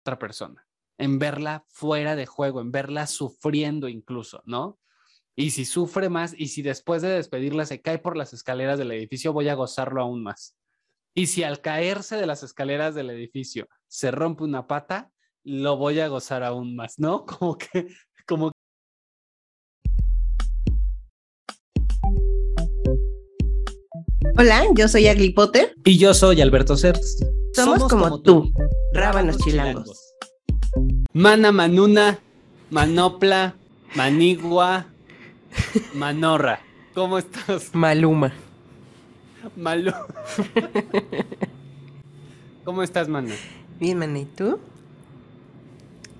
otra persona, en verla fuera de juego, en verla sufriendo incluso, ¿no? Y si sufre más y si después de despedirla se cae por las escaleras del edificio, voy a gozarlo aún más. Y si al caerse de las escaleras del edificio se rompe una pata, lo voy a gozar aún más, ¿no? Como que, Hola, yo soy Agli Potter. Y yo soy Alberto Certs. Somos, como, tú, rábanos chilangos. Mana Manuna, Manopla, Manigua, Manorra. ¿Cómo estás? Maluma. Malu. ¿Cómo estás, Mana? Bien, mana, ¿y tú?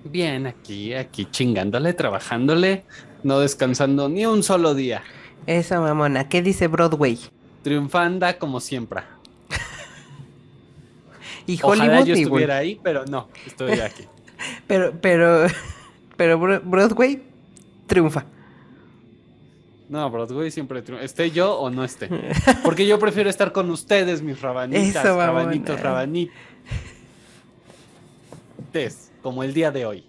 Bien, aquí, aquí chingándole, trabajándole, no descansando ni un solo día. Esa mamona, ¿qué dice Broadway? Triunfanda como siempre. Y Ojalá Hollywood yo igual. estuviera ahí, pero no, estoy aquí. Pero, pero, pero Bro- Broadway triunfa. No, Broadway siempre triunfa. Esté yo o no esté. Porque yo prefiero estar con ustedes, mis rabanitas, Eso, rabanitos, rabanites. Como el día de hoy.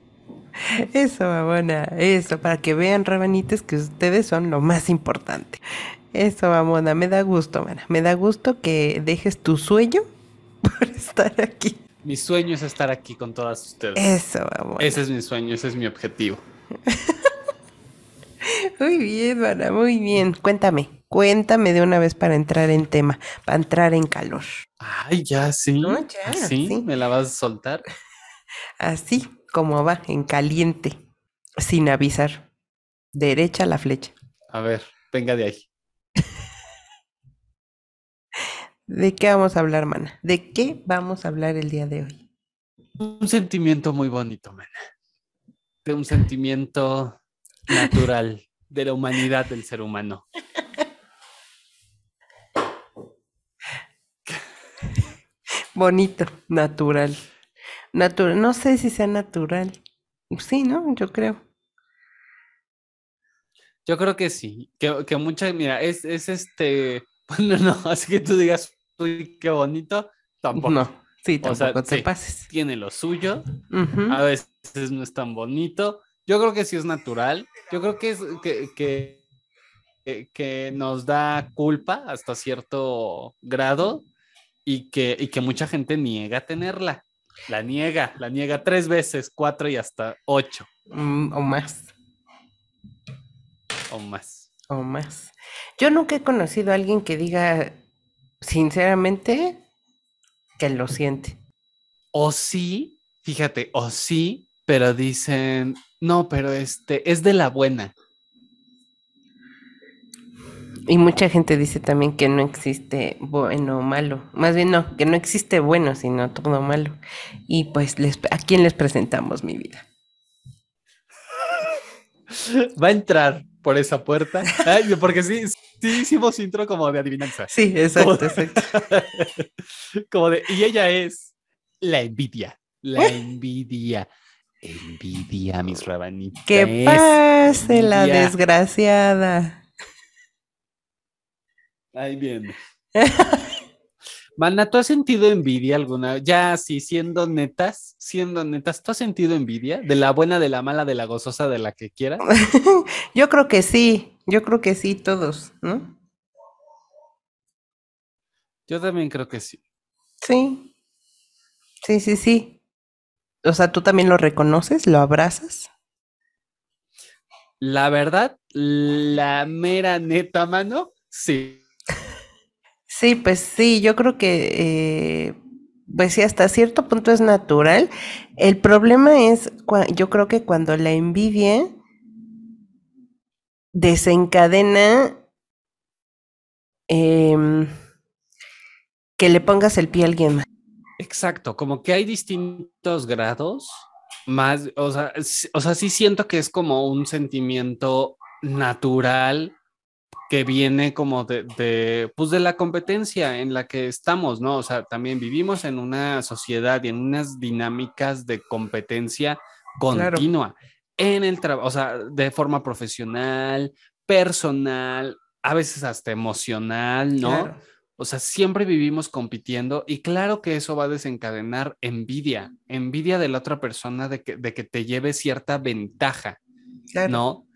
Eso, mamona, eso, para que vean, rabanites, que ustedes son lo más importante. Eso, mamona, me da gusto, mana. Me da gusto que dejes tu sueño por estar aquí. Mi sueño es estar aquí con todas ustedes. Eso, mamona. Ese es mi sueño, ese es mi objetivo. Muy bien, mana, muy bien. Cuéntame, cuéntame de una vez para entrar en tema, para entrar en calor. Ay, ya sí. No, ya, ¿Así? sí. ¿Me la vas a soltar? Así como va, en caliente, sin avisar. Derecha la flecha. A ver, venga de ahí. ¿De qué vamos a hablar, mana? ¿De qué vamos a hablar el día de hoy? Un sentimiento muy bonito, man. De un sentimiento natural de la humanidad del ser humano. Bonito, natural. Natural, no sé si sea natural. Sí, ¿no? Yo creo. Yo creo que sí, que, que mucha, mira, es, es este, bueno, no, así que tú digas, uy, qué bonito, tampoco. No, sí, O sea, tampoco te sí. pases. Tiene lo suyo, a veces no es tan bonito. Yo creo que sí es natural. Yo creo que es que, que, que- que nos da culpa hasta cierto grado y que, y que mucha gente niega tenerla. La niega, la niega tres veces, cuatro y hasta ocho Mm, o más, o más. o más. Yo nunca he conocido a alguien que diga, sinceramente, que lo siente. O sí, fíjate, o sí, pero dicen, no, pero este es de la buena. Y mucha gente dice también que no existe bueno o malo. Más bien no, que no existe bueno, sino todo malo. Y pues, les, ¿a quién les presentamos mi vida? Va a entrar por esa puerta. Ay, porque sí, sí hicimos intro como de adivinanza. Sí, exacto, exacto. Como de, y ella es la envidia. La envidia. Envidia, mis rabanitas. Que pase la envidia. desgraciada. Ahí viene. Mana, ¿tú has sentido envidia alguna? Ya, sí, siendo netas, siendo netas, ¿tú has sentido envidia? De la buena, de la mala, de la gozosa, de la que quieras. Yo creo que sí, yo creo que sí, todos, ¿no? Yo también creo que sí. Sí, sí, sí, sí. O sea, ¿tú también lo reconoces? ¿Lo abrazas? La verdad, la mera neta, mano, sí. Sí, pues sí, yo creo que, eh, pues sí, hasta cierto punto es natural. El problema es, yo creo que cuando la envidia desencadena em, que le pongas el pie a alguien más. Exacto, como que hay distintos grados, más, o sea, o sea, sí siento que es como un sentimiento natural que viene como de, de, pues de la competencia en la que estamos, ¿no? O sea, también vivimos en una sociedad y en unas dinámicas de competencia Claro. continua en el trabajo, o sea, de forma profesional, personal, a veces hasta emocional, ¿no? Claro. O sea, siempre vivimos compitiendo y claro que eso va a desencadenar envidia, envidia de la otra persona de que, de que te lleve cierta ventaja, ¿no?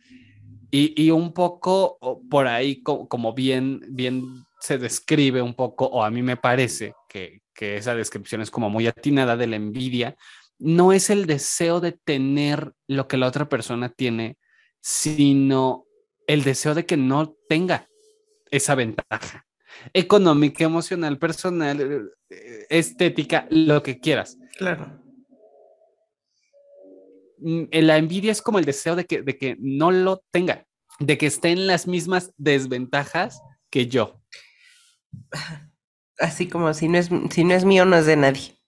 Y, y, un poco por ahí, como bien, bien se describe un poco, o a mí me parece que, que esa descripción es como muy atinada de la envidia, no es el deseo de tener lo que la otra persona tiene, sino el deseo de que no tenga esa ventaja económica, emocional, personal, eh, estética, lo que quieras. Claro. Mm, la envidia es como el deseo de que, de que no lo tenga, de que esté en las mismas desventajas que yo. Así como si no es, si no es mío, no es de nadie.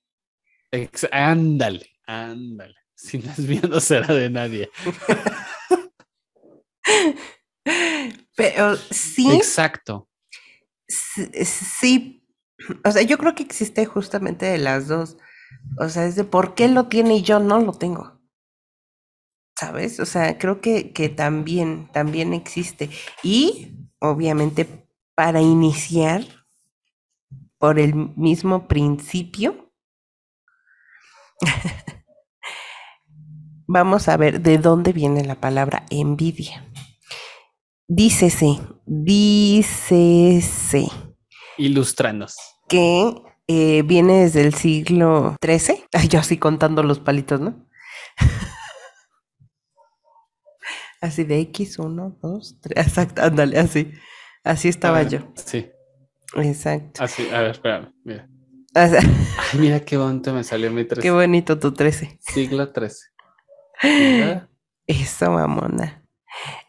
ándale, ándale. Si no es mío, no será de nadie. Pero sí. Exacto. Sí. O sea, yo creo que existe justamente de las dos. O sea, es de por qué lo tiene y yo no lo tengo. ¿Sabes? O sea, creo que, que también, también existe. Y, obviamente, para iniciar, por el mismo principio, vamos a ver de dónde viene la palabra envidia. Dícese, dícese. Ilustranos. Que eh, viene desde el siglo XIII. yo así contando los palitos, ¿no? así de X, 1, 2, 3. Exacto, ándale, así. Así estaba yo. Sí. Exacto. Así, a ver, espérame, mira. Ay, mira qué bonito me salió mi 13. Qué bonito tu 13. Siglo 13. Eso, mamona.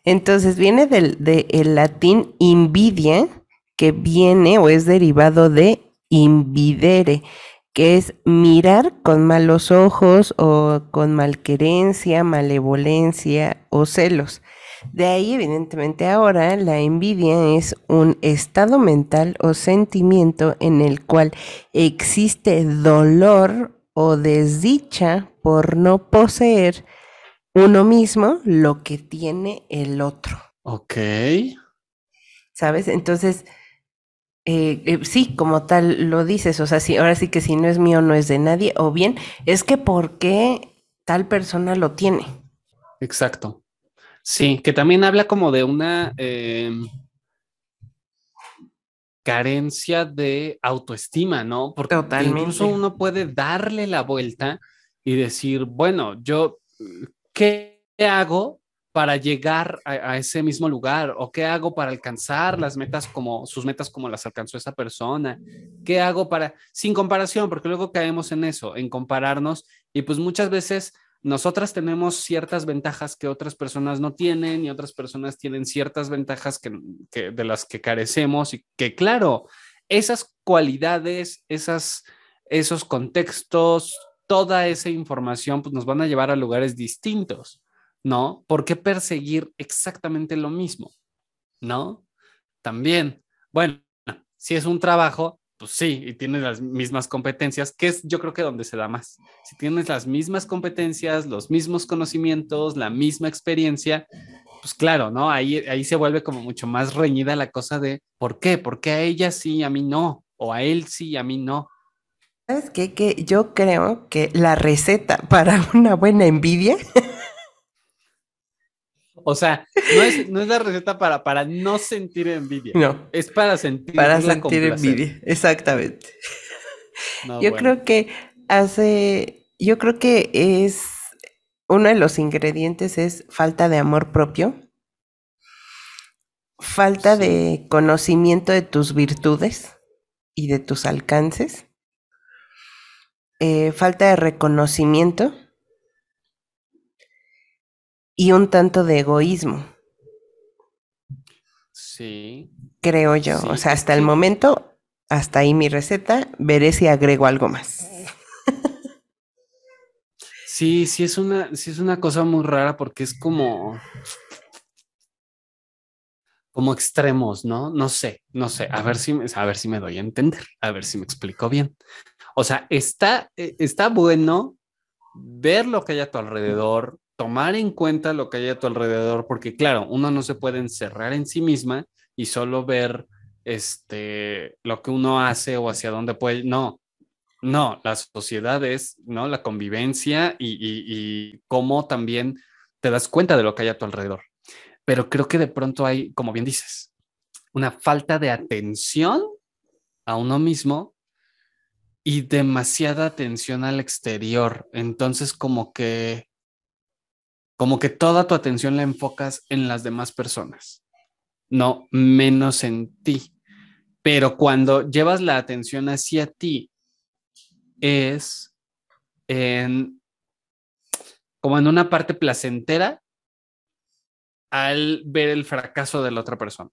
Entonces viene del latín invidia, que viene o es derivado de invidere, que es mirar con malos ojos o con malquerencia, malevolencia o celos. De ahí, evidentemente, ahora la envidia es un estado mental o sentimiento en el cual existe dolor o desdicha por no poseer uno mismo lo que tiene el otro. Ok. ¿Sabes? Entonces, eh, eh, sí, como tal lo dices, o sea, sí, ahora sí que si no es mío, no es de nadie, o bien es que ¿por qué tal persona lo tiene? Exacto. Sí, que también habla como de una em, carencia de autoestima, ¿no? Porque incluso uno puede darle la vuelta y decir, bueno, yo ¿qué hago para llegar a, ese mismo lugar? ¿O qué hago para alcanzar las metas como sus metas como las alcanzó esa persona? ¿Qué hago para, sin comparación, porque luego caemos en eso, en compararnos y pues muchas veces nosotras tenemos ciertas ventajas que otras personas no tienen y otras personas tienen ciertas ventajas que, de las que carecemos y que claro, esas cualidades, esas, esos contextos, toda esa información pues, nos van a llevar a lugares distintos, ¿no? ¿Por qué perseguir exactamente lo mismo? ¿No? También, bueno, si es un trabajo, pues sí, y tienes las mismas competencias, que es yo creo que donde se da más. Si tienes las mismas competencias, los mismos conocimientos, la misma experiencia, pues claro, ¿no? Ahí, ahí se vuelve como mucho más reñida la cosa de, ¿por qué? ¿Por qué a ella sí y a mí no? O a él sí y a mí no. ¿Sabes qué? Que yo creo que la receta para una buena envidia. O sea, no es, no es la receta para, para no sentir envidia. No. Es para sentir Para sentir envidia, exactamente. yo creo que hace. Yo creo que es. Uno de los ingredientes es falta de amor propio. Falta de conocimiento de tus virtudes y de tus alcances eh, falta de reconocimiento y un tanto de egoísmo. Sí. Creo yo. o sea, hasta el momento, hasta ahí mi receta. Veré si agrego algo más. Sí, sí es una, sí es una cosa muy rara porque es como como extremos, ¿no? No sé, no sé, a ver si, a ver si me doy a entender, a ver si me explico bien. O sea, está, eh, está bueno ver lo que hay a tu alrededor, tomar en cuenta lo que hay a tu alrededor, porque claro, uno no se puede encerrar en sí misma y solo ver este, lo que uno hace o hacia dónde puede, no, no, la sociedad es, ¿no? La convivencia y, y cómo también te das cuenta de lo que hay a tu alrededor. Pero creo que de pronto hay, como bien dices, una falta de atención a uno mismo y demasiada atención al exterior. Entonces, como que, como que toda tu atención la enfocas en las demás personas, no menos en ti. Pero cuando llevas la atención hacia ti, es como en una parte placentera al ver el fracaso de la otra persona.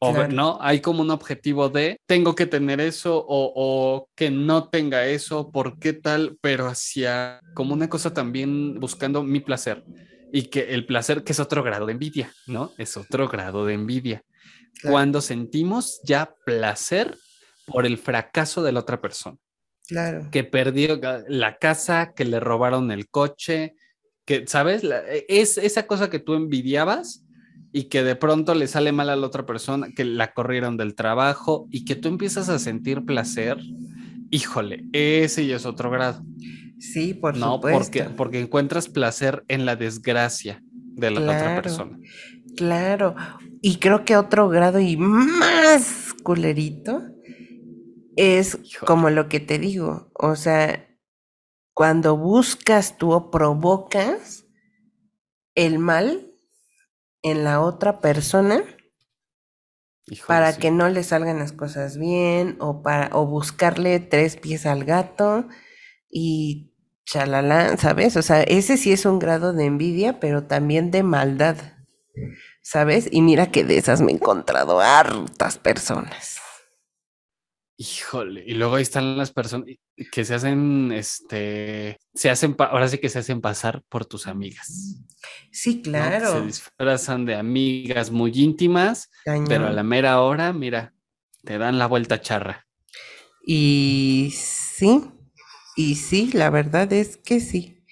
O, ¿no? Hay como un objetivo de tengo que tener eso o, o, que no tenga eso, ¿por qué tal? Pero hacia como una cosa también buscando mi placer y que el placer, que es otro grado de envidia, ¿no? Es otro grado de envidia. Cuando sentimos ya placer por el fracaso de la otra persona. Claro. Que perdió la casa, que le robaron el coche, que, ¿sabes? es esa cosa que tú envidiabas y que de pronto le sale mal a la otra persona, que la corrieron del trabajo y que tú empiezas a sentir placer. Híjole, ese ya es otro grado. Sí, por no, supuesto. Porque, porque encuentras placer en la desgracia de la otra persona. Claro. Y creo que otro grado y más culerito es como lo que te digo, o sea, cuando buscas tú o provocas el mal en la otra persona para que no le salgan las cosas bien o para o buscarle tres pies al gato y chalala, ¿sabes? O sea, ese sí es un grado de envidia, pero también de maldad, ¿sabes? Y mira que de esas me he encontrado hartas personas. Híjole, y luego ahí están las personas que se hacen, este, se hacen, ahora sí que se hacen pasar por tus amigas. Sí, claro. Se disfrazan de amigas muy íntimas, pero a la mera hora, mira, te dan la vuelta charra. Y sí, y sí, la verdad es que sí.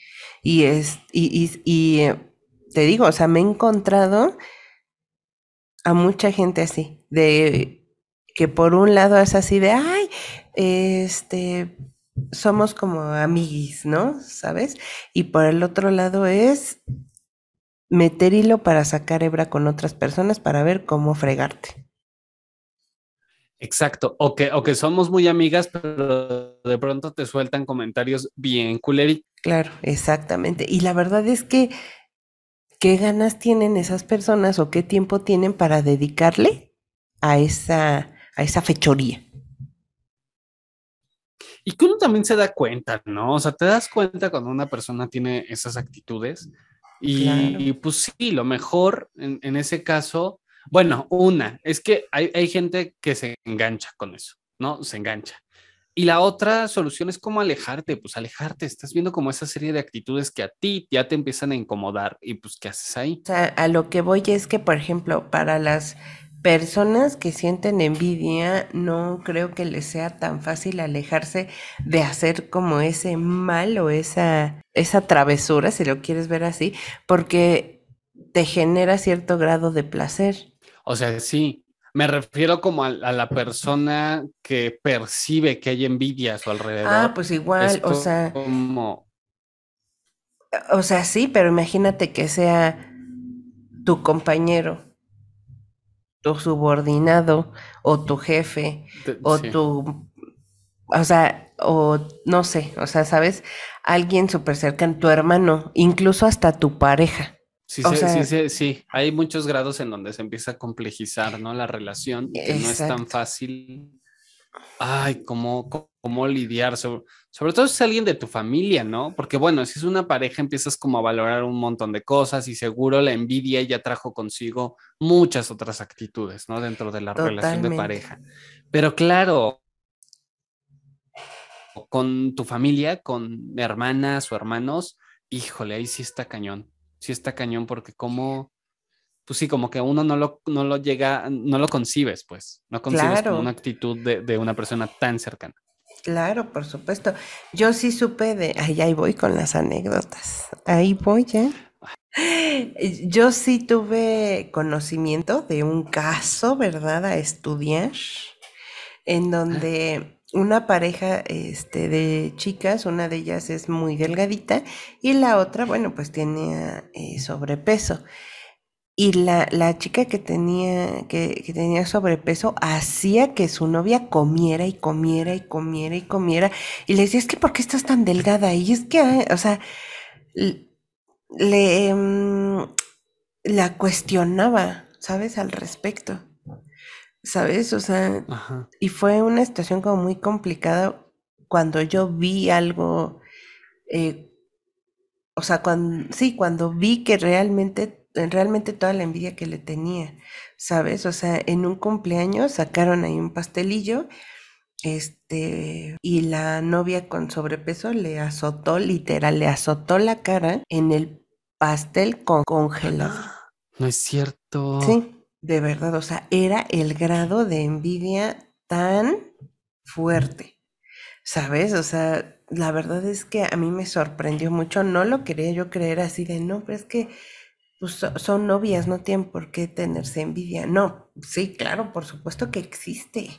Y es, y, y, y eh, te digo, o sea, me he encontrado a mucha gente así, de que por un lado es así de, ay, este, somos como amiguis, ¿no? ¿Sabes? Y por el otro lado es meter hilo para sacar hebra con otras personas para ver cómo fregarte. Exacto, o que, o que somos muy amigas, pero de pronto te sueltan comentarios bien culeri. Claro, exactamente. Y la verdad es que, ¿qué ganas tienen esas personas o qué tiempo tienen para dedicarle a esa a esa fechoría. Y que uno también se da cuenta, ¿no? O sea, te das cuenta cuando una persona tiene esas actitudes. Y, pues sí, lo mejor en, ese caso, bueno, una, es que hay, hay gente que se engancha con eso, ¿no? Se engancha. Y la otra solución es como alejarte, pues alejarte, estás viendo como esa serie de actitudes que a ti ya te empiezan a incomodar y pues ¿qué haces ahí? O sea, a lo que voy es que, por ejemplo, para las personas que sienten envidia, no creo que les sea tan fácil alejarse de hacer como ese mal o esa, esa travesura, si lo quieres ver así, porque te genera cierto grado de placer. O sea, sí, me refiero como a, la persona que percibe que hay envidia a su alrededor. Ah, pues igual, o sea. Como... O sea, sí, pero imagínate que sea tu compañero tu subordinado o tu jefe o tu, o sea, o no sé, o sea, ¿sabes? Alguien súper cercano, tu hermano, incluso hasta tu pareja. Sí, sí, sí, sí, hay muchos grados en donde se empieza a complejizar, ¿no? La relación, que no es tan fácil. Ay, cómo, cómo lidiar, sobre, sobre todo si es alguien de tu familia, ¿no? Porque bueno, si es una pareja empiezas como a valorar un montón de cosas y seguro la envidia ya trajo consigo muchas otras actitudes, ¿no? Dentro de la relación de pareja. Pero claro, con tu familia, con hermanas o hermanos, híjole, ahí sí está cañón, sí está cañón porque como pues sí, como que uno no lo, no lo llega, no lo concibes, pues, no concibes como una actitud de, de, una persona tan cercana. Claro, por supuesto. Yo sí supe de, ay, ahí voy con las anécdotas. Ahí voy ya. Yo sí tuve conocimiento de un caso, ¿verdad? A estudiar, en donde una pareja este, de chicas, una de ellas es muy delgadita y la otra, bueno, pues tiene eh, sobrepeso. Y la, la chica que tenía, que, que tenía sobrepeso hacía que su novia comiera y comiera y comiera y comiera. Y le decía, es que ¿por qué estás tan delgada? Y es que, o sea, le mm, la cuestionaba, ¿sabes? Al respecto. ¿Sabes? O sea, Ajá. y fue una situación como muy complicada cuando yo vi algo, eh, o sea, cuando, sí, cuando vi que realmente, realmente toda la envidia que le tenía, ¿sabes? O sea, en un cumpleaños sacaron ahí un pastelillo, este, y la novia con sobrepeso le azotó, literal, le azotó la cara en el pastel con congelado. No es cierto. Sí, de verdad, o sea, era el grado de envidia tan fuerte, ¿sabes? O sea, la verdad es que a mí me sorprendió mucho, no lo quería yo creer así de, no, pero es que pues, so- son novias, no tienen por qué tenerse envidia. No, sí, claro, por supuesto que existe.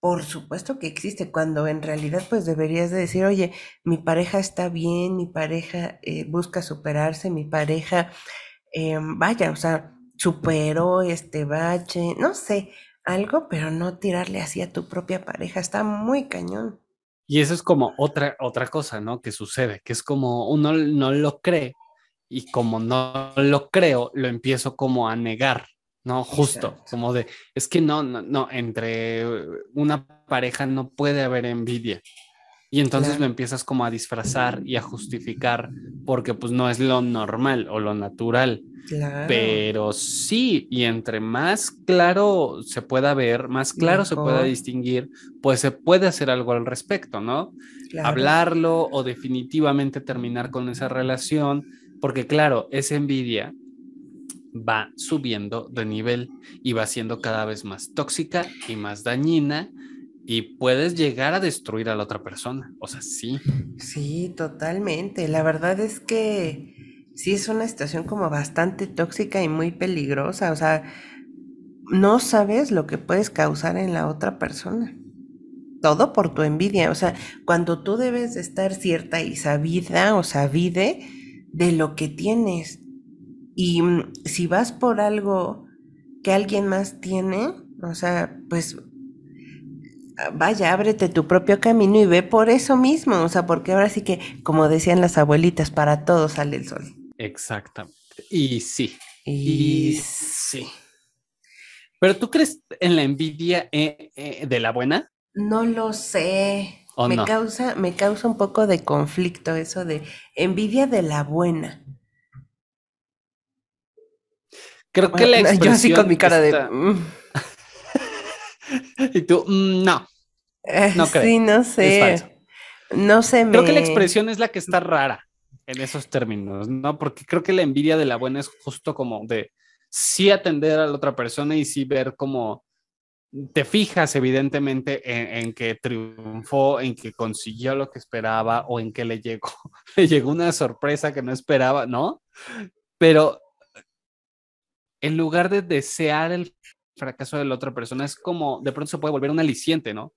Por supuesto que existe, cuando en realidad pues deberías de decir, oye, mi pareja está bien, mi pareja eh, busca superarse, mi pareja, eh, vaya, o sea, superó este bache, no sé, algo, pero no tirarle así a tu propia pareja, está muy cañón. Y eso es como otra, otra cosa, ¿no? Que sucede, que es como uno no lo cree y como no lo creo, lo empiezo como a negar, ¿no? Justo, Exacto. como de, es que no, no, no, entre una pareja no puede haber envidia. Y entonces Claro. lo empiezas como a disfrazar y a justificar porque pues no es lo normal o lo natural. Claro, Pero sí, y entre más claro se pueda ver, más claro se pueda Mejor. distinguir, pues se puede hacer algo al respecto, ¿no? claro, Hablarlo o definitivamente terminar con esa relación, porque claro, esa envidia va subiendo de nivel y va siendo cada vez más tóxica y más dañina y puedes llegar a destruir a la otra persona. O sea, sí. sí, totalmente. La verdad es que sí es una situación como bastante tóxica y muy peligrosa, o sea, no sabes lo que puedes causar en la otra persona. Todo por tu envidia, o sea, cuando tú debes de estar cierta y sabida o sabide de lo que tienes. Y mm, si vas por algo que alguien más tiene, o sea, pues ah, vaya, ábrete tu propio camino y ve por eso mismo, o sea, porque ahora sí que, como decían las abuelitas, para todos sale el sol. Exactamente. Y sí. Y Y sí. Pero tú crees en la envidia eh, eh, de la buena no lo sé. O Me no? causa, me causa un poco de conflicto eso de envidia de la buena. Creo que la Bueno, yo así con expresión mi cara de... "Mm". Y tú, "Mm, no. Eh, No creo. sí, no Es sé. falso. No sé, Creo que la me- expresión es la que está rara en esos términos, ¿no? Porque creo que la envidia de la buena es justo como de sí atender a la otra persona y sí ver cómo te fijas evidentemente en, en que triunfó, en que consiguió lo que esperaba o en que le llegó, le llegó una sorpresa que no esperaba, ¿no? Pero en lugar de desear el fracaso de la otra persona, es como de pronto se puede volver un aliciente, ¿no?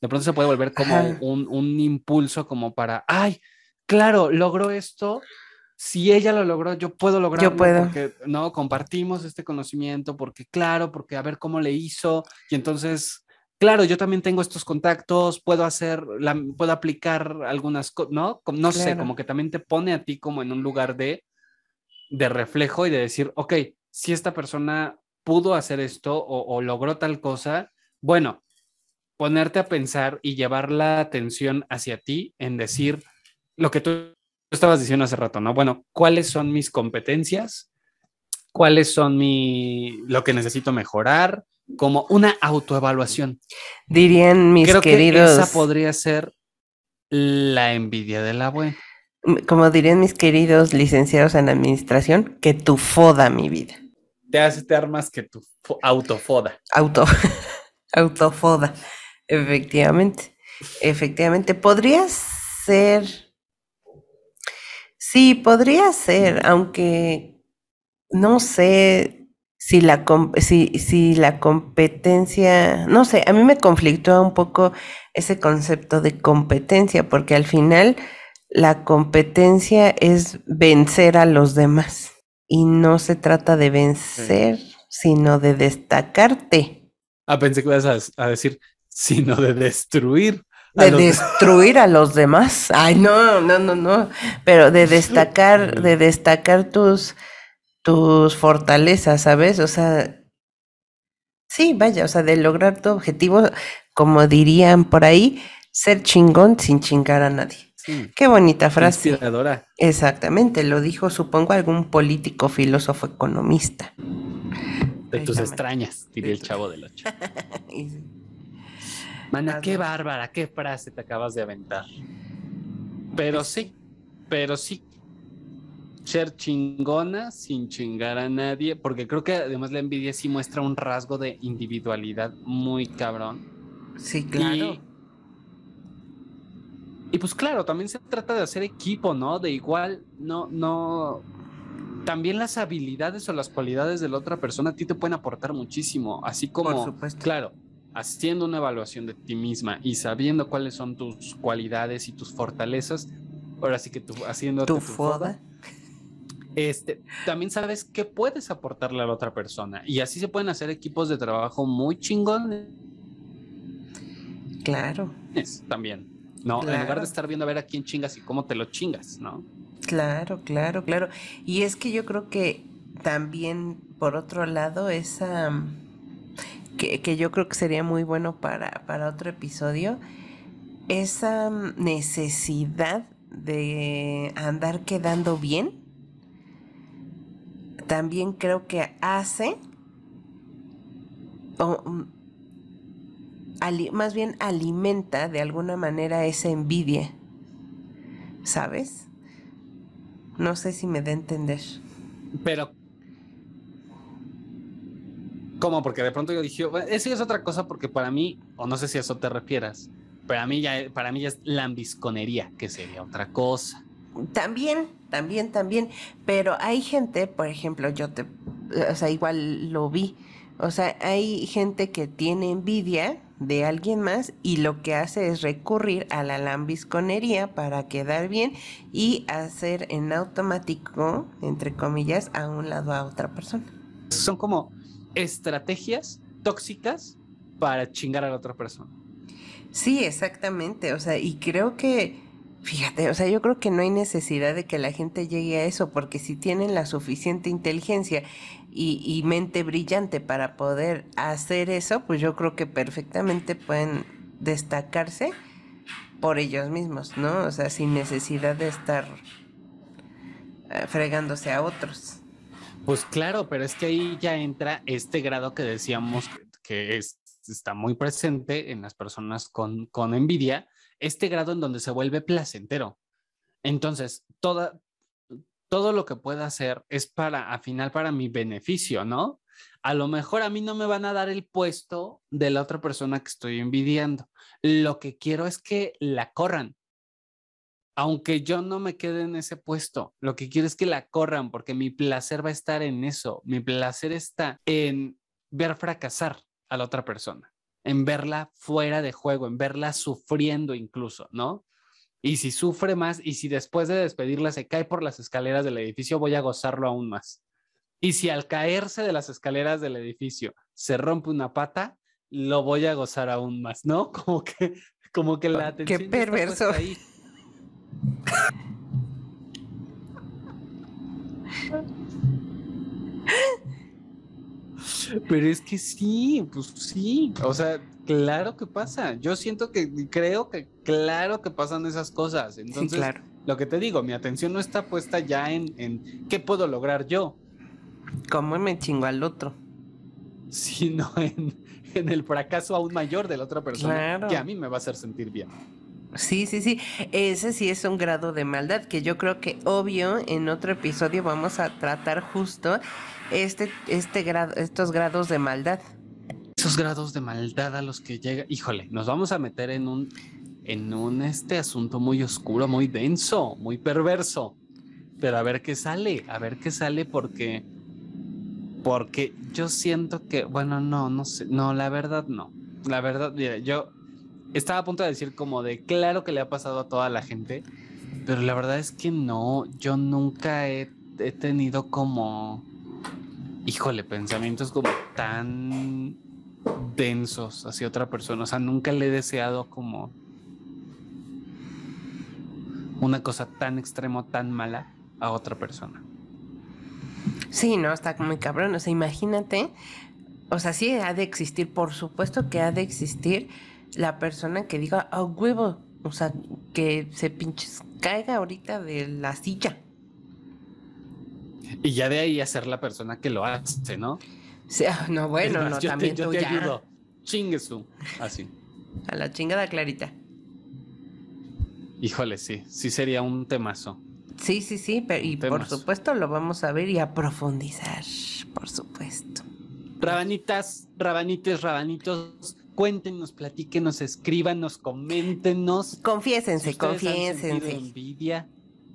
De pronto se puede volver como un, un impulso como para, ay, claro, logró esto. Si ella lo logró, yo puedo lograrlo puedo. porque no compartimos este conocimiento, porque claro, porque a ver cómo le hizo y entonces, claro, yo también tengo estos contactos, puedo hacer, la, puedo aplicar algunas cosas, ¿no? Como- No sé, como que también te pone a ti como en un lugar de, de reflejo y de decir, ok, si esta persona pudo hacer esto o, o logró tal cosa, bueno, ponerte a pensar y llevar la atención hacia ti en decir lo que tú estabas diciendo hace rato, ¿no? Bueno, ¿cuáles son mis competencias? ¿Cuáles son mi lo que necesito mejorar? Como una autoevaluación. Dirían mis Creo queridos, que esa podría ser la envidia de la buena. como dirían mis queridos licenciados en administración, que tu foda mi vida. Te hace te armas que tu fo- autofoda. Auto, autofoda. Efectivamente. Efectivamente. Podría ser. Sí, podría ser, aunque no sé si la, si, si la competencia, no sé, a mí me conflictúa un poco ese concepto de competencia, porque al final la competencia es vencer a los demás y no se trata de vencer, sino de destacarte. Ah, pensé que ibas a decir, sino de destruir de destruir a los demás. Ay, no, no, no, no. Pero de destacar, de destacar tus, tus fortalezas, ¿sabes? O sea, sí, vaya, o sea, de lograr tu objetivo, como dirían por ahí, ser chingón sin chingar a nadie. Qué bonita frase. Inspiradora. Exactamente, lo dijo, supongo, algún político, filósofo, economista. De tus extrañas, diría el chavo del ocho. Mana, qué bárbara, qué frase te acabas de aventar. Pero sí, pero sí. Ser chingona sin chingar a nadie, porque creo que además la envidia sí muestra un rasgo de individualidad muy cabrón. Sí, claro. Y, pues claro, también se trata de hacer equipo, ¿no? De igual, no, no. También las habilidades o las cualidades de la otra persona a ti te pueden aportar muchísimo, así como, Por supuesto. claro, haciendo una evaluación de ti misma y sabiendo cuáles son tus cualidades y tus fortalezas, ahora sí que tú haciendo tu, foda, este, también sabes qué puedes aportarle a la otra persona y así se pueden hacer equipos de trabajo muy chingones. Claro. También, ¿no? En lugar de estar viendo a ver a quién chingas y cómo te lo chingas, ¿no? Claro, claro, claro. Y es que yo creo que también, por otro lado, esa que, yo creo que sería muy bueno para, para otro episodio, esa necesidad de andar quedando bien, también creo que hace, o mm, más bien alimenta de alguna manera esa envidia, ¿sabes? No sé si me da a entender. Pero ¿Cómo? Porque de pronto yo dije, eso es otra cosa porque para mí, o no sé si a eso te refieras, para mí ya, para mí ya es lambisconería, que sería otra cosa. También, también, también, pero hay gente, por ejemplo, yo te, o sea, igual lo vi, o sea, hay gente que tiene envidia de alguien más y lo que hace es recurrir a la lambisconería para quedar bien y hacer en automático, entre comillas, a un lado a otra persona. Son como estrategias tóxicas para chingar a la otra persona. Sí, exactamente. O sea, y creo que, fíjate, o sea, yo creo que no hay necesidad de que la gente llegue a eso, porque si tienen la suficiente inteligencia y, mente brillante para poder hacer eso, pues yo creo que perfectamente pueden destacarse por ellos mismos, ¿no? O sea, sin necesidad de estar eh, fregándose a otros. Pues claro, pero es que ahí ya entra este grado que decíamos que es, está muy presente en las personas con, con envidia, este grado en donde se vuelve placentero. Entonces, toda, todo lo que pueda hacer es para, al final, para mi beneficio, ¿no? A lo mejor a mí no me van a dar el puesto de la otra persona que estoy envidiando. Lo que quiero es que la corran aunque yo no me quede en ese puesto, lo que quiero es que la corran porque mi placer va a estar en eso. Mi placer está en ver fracasar a la otra persona, en verla fuera de juego, en verla sufriendo incluso, ¿no? Y si sufre más y si después de despedirla se cae por las escaleras del edificio, voy a gozarlo aún más. Y si al caerse de las escaleras del edificio se rompe una pata, lo voy a gozar aún más, ¿no? Como que, como que la atención. Qué perverso. Ahí. Pero es que sí, pues sí, o sea, claro que pasa. Yo siento que creo que claro que pasan esas cosas. Entonces, lo que te digo, mi atención no está puesta ya en, en qué puedo lograr yo. ¿Cómo me chingo al otro? Sino en, en el fracaso aún mayor de la otra persona que a mí me va a hacer sentir bien. Sí, sí, sí. Ese sí es un grado de maldad que yo creo que obvio en otro episodio vamos a tratar justo este, este grado, estos grados de maldad. Esos grados de maldad a los que llega, híjole, nos vamos a meter en un, en un este asunto muy oscuro, muy denso, muy perverso. pero a ver qué sale, a ver qué sale porque porque yo siento que, bueno, no, no sé, no, la verdad no. La verdad, mira, yo estaba a punto de decir como de, claro que le ha pasado a toda la gente, pero la verdad es que no, yo nunca he, tenido como, híjole, pensamientos como tan densos hacia otra persona, o sea, nunca le he deseado como una cosa tan extremo, tan mala a otra persona. Sí, no, está muy cabrón. O sea, imagínate, o sea, sí ha de existir, por supuesto que ha de existir la persona que diga, a huevo, o sea, que se pinches caiga ahorita de la silla. Y ya de ahí a ser la persona que lo hace, ¿no? Sí, ah, no, bueno, más, no, yo también te, yo tú te ya. ayudo. Chingue su. Así. A la chingada clarita. Híjole, sí, sí sería un temazo. Sí, sí, sí, pero, y por supuesto lo vamos a ver y a profundizar, por supuesto. Rabanitas, rabanites, rabanitos, cuéntenos, platíquenos, escríbanos, coméntenos. Confiésense, Si ustedes han confiésense. envidia.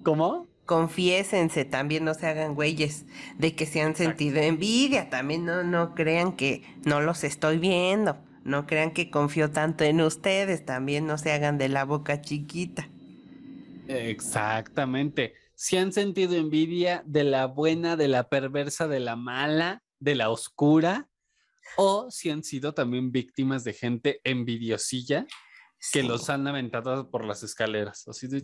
¿Cómo? Confiésense, también no se hagan güeyes de que se han sentido envidia, también no, no crean que no los estoy viendo, no crean que confío tanto en ustedes, también no se hagan de la boca chiquita. Exactamente. Si han sentido envidia de la buena, de la perversa, de la mala, de la oscura, o si han sido también víctimas de gente envidiosilla que Sí. los han aventado por las escaleras. Así de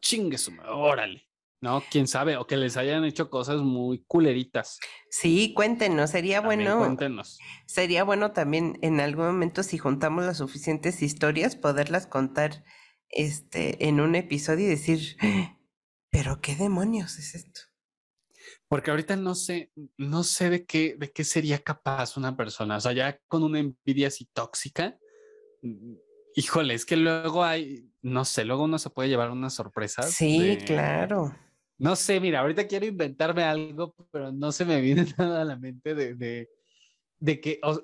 chingue su órale. No, quién sabe, o que les hayan hecho cosas muy culeritas. Sí, cuéntenos, sería También bueno, Cuéntenos. sería bueno también en algún momento si juntamos las suficientes historias, poderlas contar este en un episodio y decir, pero qué demonios es esto. Porque ahorita no sé, no sé de qué, de qué sería capaz una persona. O sea, ya con una envidia así tóxica. mm, Híjole, es que luego hay, no sé, luego uno se puede llevar unas sorpresas. Sí, de- claro. No sé, mira, ahorita quiero inventarme algo, pero no se me viene nada a la mente de, de, de que, o-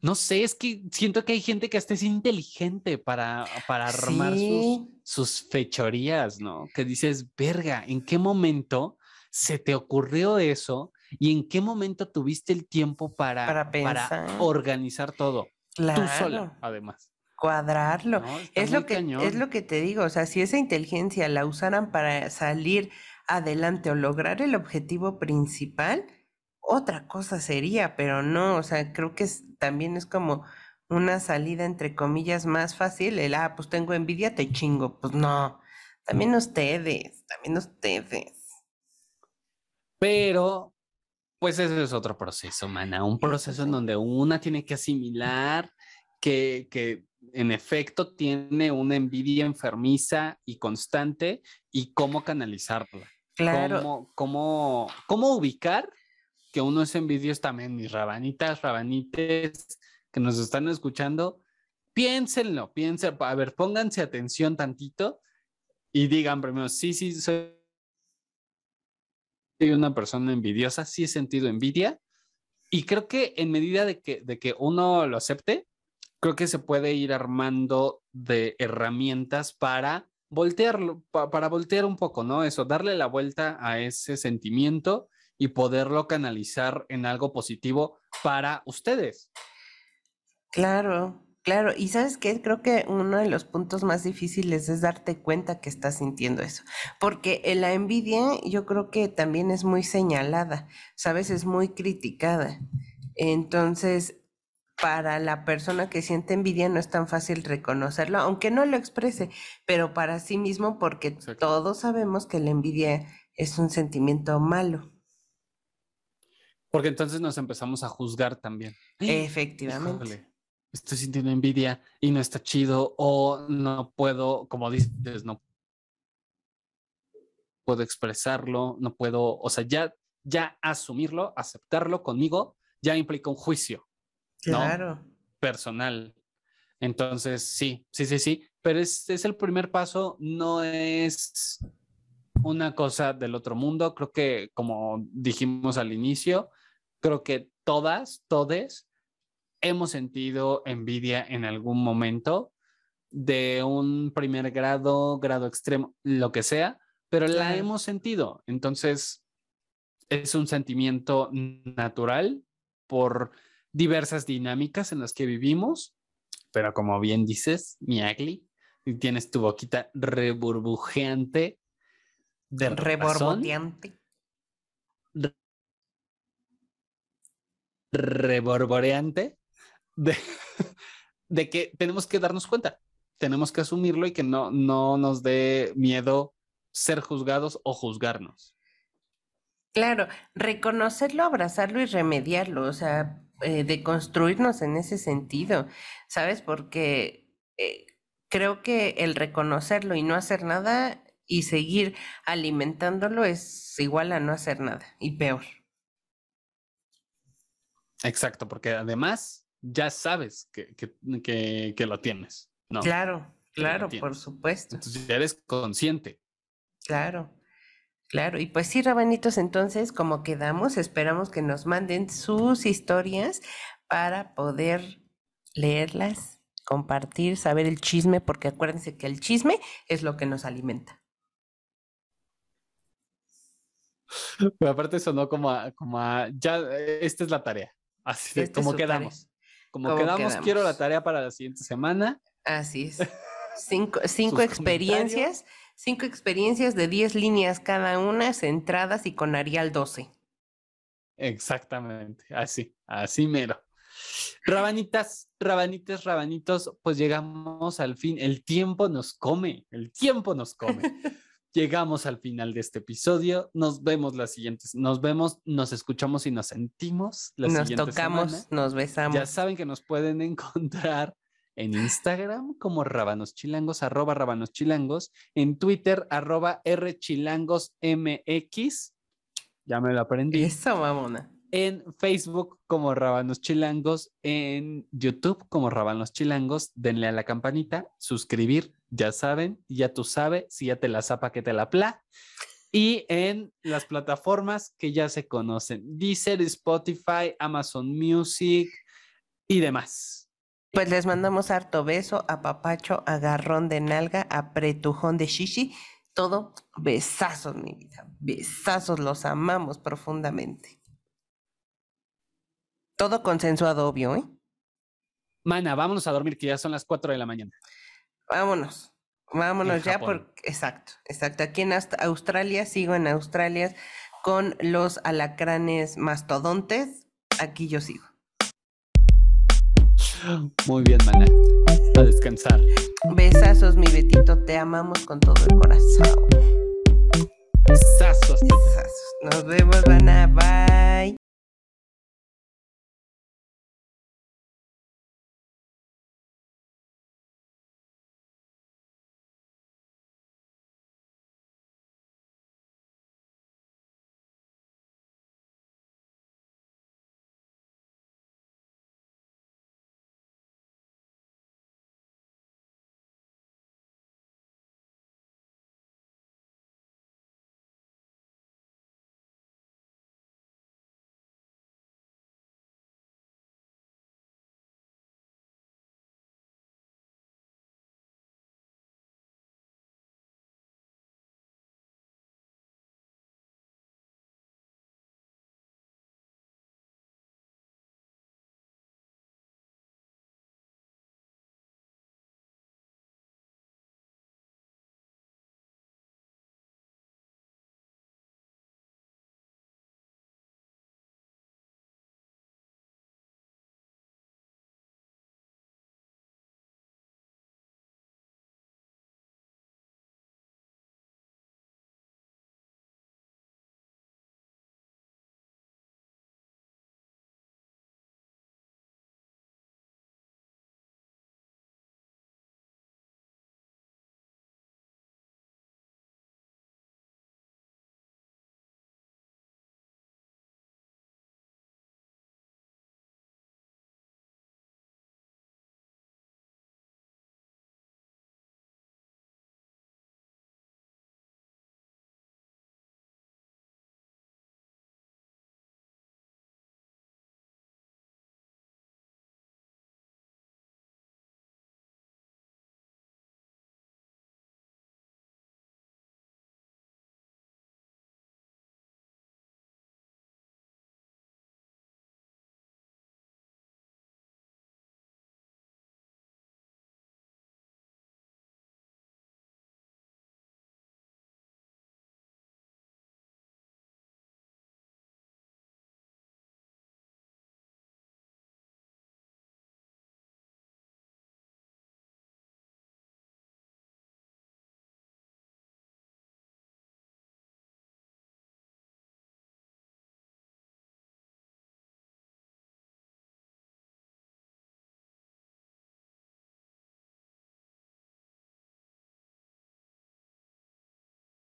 no sé, es que siento que hay gente que hasta es inteligente para, para armar Sí. sus, sus fechorías, ¿no? Que dices, verga, ¿en qué momento se te ocurrió eso? ¿Y en qué momento tuviste el tiempo para, organizar todo? Claro. Tú sola, además. Cuadrarlo. Es lo que cañón. es lo que te digo, o sea, si esa inteligencia la usaran para salir adelante o lograr el objetivo principal, otra cosa sería, pero no, o sea, creo que es, también es como una salida entre comillas más fácil, el ah, pues tengo envidia, te chingo, pues no, también ustedes, también ustedes. Pero, pues ese es otro proceso, mana, un proceso en donde una tiene que asimilar que, que en efecto tiene una envidia enfermiza y constante y cómo canalizarla. Claro, Cómo, cómo, cómo ubicar que uno es envidioso también, mis rabanitas, rabanites que nos están escuchando, piénsenlo, piensen, a ver, pónganse atención tantito y digan primero, sí, sí, soy soy una persona envidiosa, sí he sentido envidia y creo que en medida de que, de que uno lo acepte, creo que se puede ir armando de herramientas para voltearlo, pa- para voltear un poco, ¿no? Eso, darle la vuelta a ese sentimiento y poderlo canalizar en algo positivo para ustedes. Claro, claro. Y sabes qué, creo que uno de los puntos más difíciles es darte cuenta que estás sintiendo eso. Porque en la envidia yo creo que también es muy señalada, sabes, es muy criticada. Entonces, para la persona que siente envidia no es tan fácil reconocerlo, aunque no lo exprese, pero para sí mismo, porque Exacto. todos sabemos que la envidia es un sentimiento malo. Porque entonces nos empezamos a juzgar también. Efectivamente. Híjole, estoy sintiendo envidia y no está chido o no puedo, como dices, no puedo expresarlo, no puedo, o sea, ya, ya asumirlo, aceptarlo conmigo, ya implica un juicio ¿no? Claro. personal. Entonces, sí, sí, sí, sí, pero es, es el primer paso, no es una cosa del otro mundo. Creo que, como dijimos al inicio, creo que todas, todes hemos sentido envidia en algún momento de un primer grado, grado extremo, lo que sea, pero la hemos sentido. Entonces, es un sentimiento natural por diversas dinámicas en las que vivimos, pero como bien dices, Miagli, tienes tu boquita reburbujeante de Reborboteante. reborboreante de, de que tenemos que darnos cuenta, tenemos que asumirlo y que no, no nos dé miedo ser juzgados o juzgarnos. Claro, reconocerlo, abrazarlo y remediarlo, o sea, eh, de construirnos en ese sentido, ¿sabes? Porque eh, creo que el reconocerlo y no hacer nada y seguir alimentándolo es igual a no hacer nada y peor. Exacto, porque además ya sabes que, que, que, que lo tienes, ¿no? Claro, claro, por supuesto, Entonces ya eres consciente. claro. Claro, y pues sí, rabanitos, entonces, como quedamos, esperamos que nos manden sus historias para poder leerlas, compartir, saber el chisme, porque acuérdense que el chisme es lo que nos alimenta. Pero aparte sonó como a, como a, ya, eh, esta es la tarea. Así de, Esta es como tarea. Como quedamos, quiero la tarea para la siguiente semana. Así es. Cinco, cinco experiencias, cinco experiencias de 10 líneas cada una, centradas y con Arial 12. Exactamente, así, así mero. Rabanitas, rabanitas, rabanitos, pues llegamos al fin. El tiempo nos come, el tiempo nos come. Llegamos al final de este episodio. Nos vemos las siguientes, nos vemos, nos escuchamos y nos sentimos la Nos tocamos, semana. nos besamos. Ya saben que nos pueden encontrar en Instagram como Rábanos Chilangos, arroba Rábanos Chilangos, en Twitter, arroba RChilangosMX, ya me lo aprendí, Eso, mamona. En Facebook como Rábanos Chilangos, en YouTube como Rábanos Chilangos, denle a la campanita, suscribir, ya saben, ya tú sabes, si ya te la zapa que te la pla. Y en las plataformas que ya se conocen, Deezer, Spotify, Amazon Music y demás. Pues les mandamos harto beso, apapacho, agarrón de nalga, apretujón de shishi. Todo besazos, mi vida. Besazos, los amamos profundamente. Todo consensuado, obvio, ¿eh? Mana, vámonos a dormir, que ya son las 4 de la mañana. Vámonos. Vámonos ya Japón. por exacto, exacto. Aquí en Aust- Australia, sigo en Australia con los alacranes mastodontes. Aquí yo sigo. Muy bien, mana. A descansar. Besazos, mi Betito, te amamos con todo el corazón. Sazos. Besazos. Nos vemos, Vana. Bye.